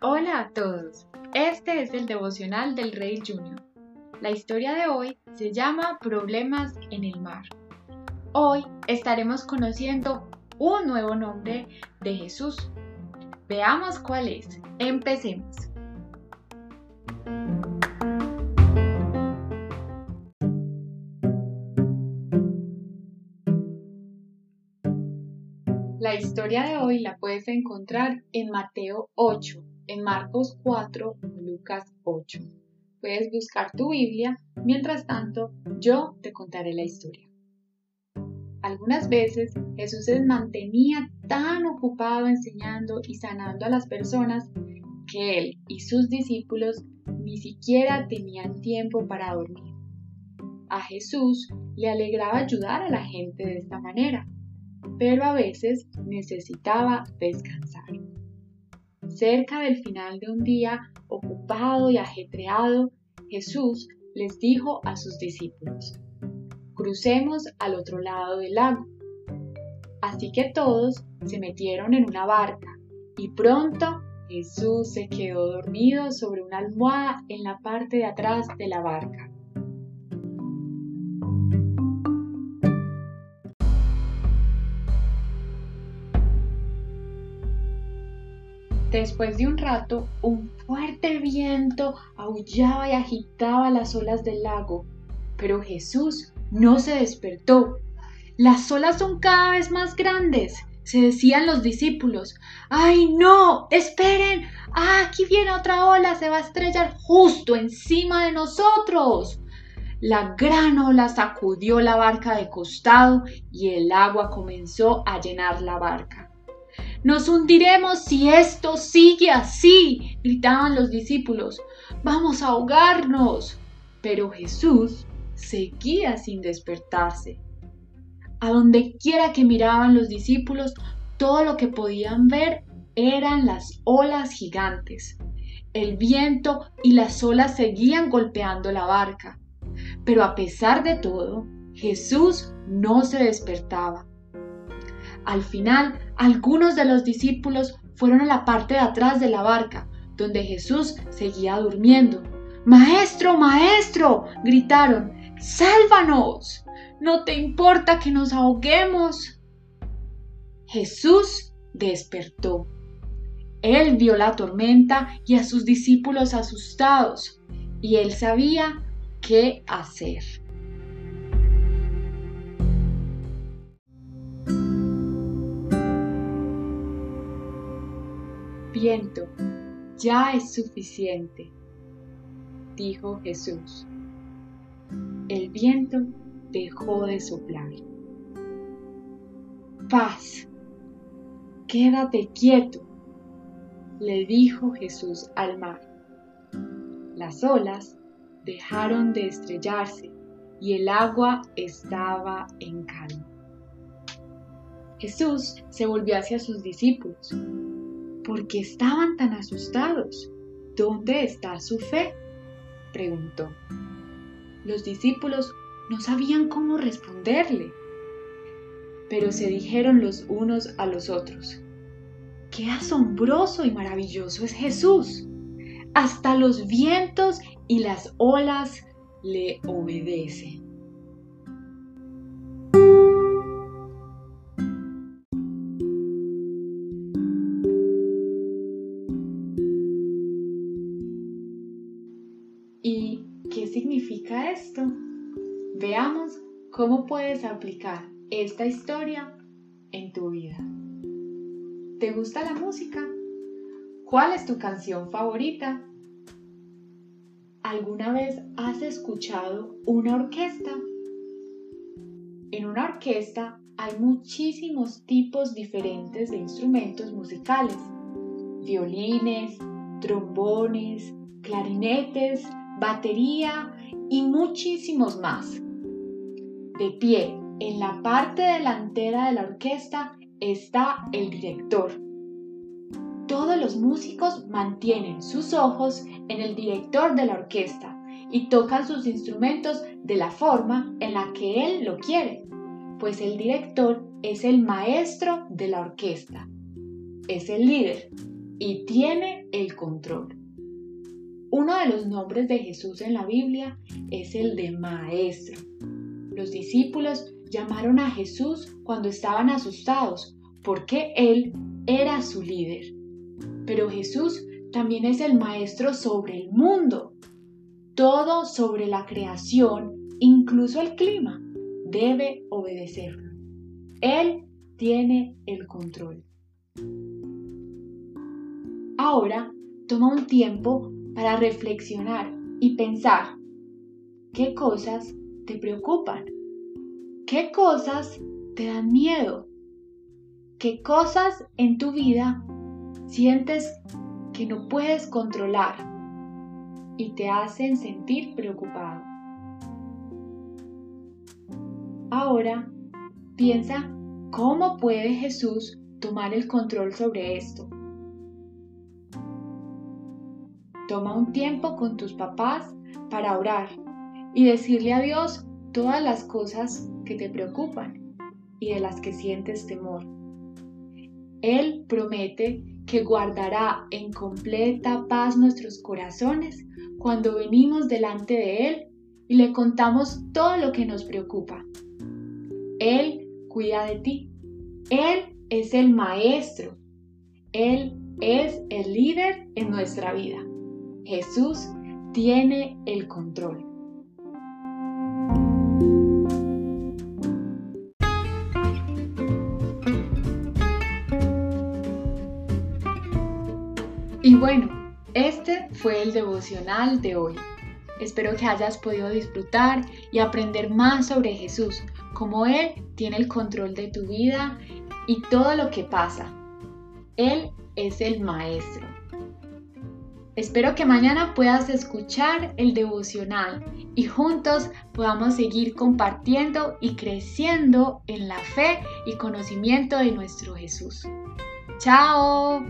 Hola a todos, este es el devocional del Rey Junior. La historia de hoy se llama Problemas en el mar. Hoy estaremos conociendo un nuevo nombre de Jesús. Veamos cuál es. Empecemos. La historia de hoy la puedes encontrar en Mateo 8, en Marcos 4 Lucas 8. Puedes buscar tu Biblia, mientras tanto yo te contaré la historia. Algunas veces Jesús se mantenía tan ocupado enseñando y sanando a las personas que él y sus discípulos ni siquiera tenían tiempo para dormir. A Jesús le alegraba ayudar a la gente de esta manera, pero a veces necesitaba descansar. Cerca del final de un día ocupado y ajetreado, Jesús les dijo a sus discípulos, crucemos al otro lado del lago. Así que todos se metieron en una barca y pronto Jesús se quedó dormido sobre una almohada en la parte de atrás de la barca. Después de un rato, un fuerte viento aullaba y agitaba las olas del lago, pero Jesús no se despertó. Las olas son cada vez más grandes, se decían los discípulos. ¡Ay, no! ¡Esperen! ¡Ah, aquí viene otra ola! Se va a estrellar justo encima de nosotros. La gran ola sacudió la barca de costado y el agua comenzó a llenar la barca. Nos hundiremos si esto sigue así, gritaban los discípulos. Vamos a ahogarnos. Pero Jesús seguía sin despertarse. A donde quiera que miraban los discípulos, todo lo que podían ver eran las olas gigantes. El viento y las olas seguían golpeando la barca. Pero a pesar de todo, Jesús no se despertaba. Al final, algunos de los discípulos fueron a la parte de atrás de la barca, donde Jesús seguía durmiendo. Maestro, maestro, gritaron, sálvanos. ¿No te importa que nos ahoguemos? Jesús despertó. Él vio la tormenta y a sus discípulos asustados, y él sabía qué hacer. Viento, ya es suficiente, dijo Jesús. El viento dejó de soplar. Paz, quédate quieto, le dijo Jesús al mar. Las olas dejaron de estrellarse y el agua estaba en calma. Jesús se volvió hacia sus discípulos ¿Por qué estaban tan asustados? ¿Dónde está su fe? preguntó. Los discípulos no sabían cómo responderle, pero se dijeron los unos a los otros, ¡qué asombroso y maravilloso es Jesús! Hasta los vientos y las olas le obedecen. Qué significa esto? Veamos cómo puedes aplicar esta historia en tu vida. ¿Te gusta la música? ¿Cuál es tu canción favorita? ¿Alguna vez has escuchado una orquesta? En una orquesta hay muchísimos tipos diferentes de instrumentos musicales. Violines, trombones, clarinetes, batería y muchísimos más. De pie, en la parte delantera de la orquesta está el director. Todos los músicos mantienen sus ojos en el director de la orquesta y tocan sus instrumentos de la forma en la que él lo quiere, pues el director es el maestro de la orquesta, es el líder y tiene los nombres de Jesús en la Biblia es el de Maestro. Los discípulos llamaron a Jesús cuando estaban asustados porque Él era su líder. Pero Jesús también es el Maestro sobre el mundo. Todo sobre la creación, incluso el clima, debe obedecerlo. Él tiene el control. Ahora toma un tiempo para reflexionar y pensar qué cosas te preocupan, qué cosas te dan miedo, qué cosas en tu vida sientes que no puedes controlar y te hacen sentir preocupado. Ahora piensa cómo puede Jesús tomar el control sobre esto. Toma un tiempo con tus papás para orar y decirle a Dios todas las cosas que te preocupan y de las que sientes temor. Él promete que guardará en completa paz nuestros corazones cuando venimos delante de Él y le contamos todo lo que nos preocupa. Él cuida de ti. Él es el maestro. Él es el líder en nuestra vida. Jesús tiene el control. Y bueno, este fue el devocional de hoy. Espero que hayas podido disfrutar y aprender más sobre Jesús, cómo Él tiene el control de tu vida y todo lo que pasa. Él es el Maestro. Espero que mañana puedas escuchar el devocional y juntos podamos seguir compartiendo y creciendo en la fe y conocimiento de nuestro Jesús. ¡Chao!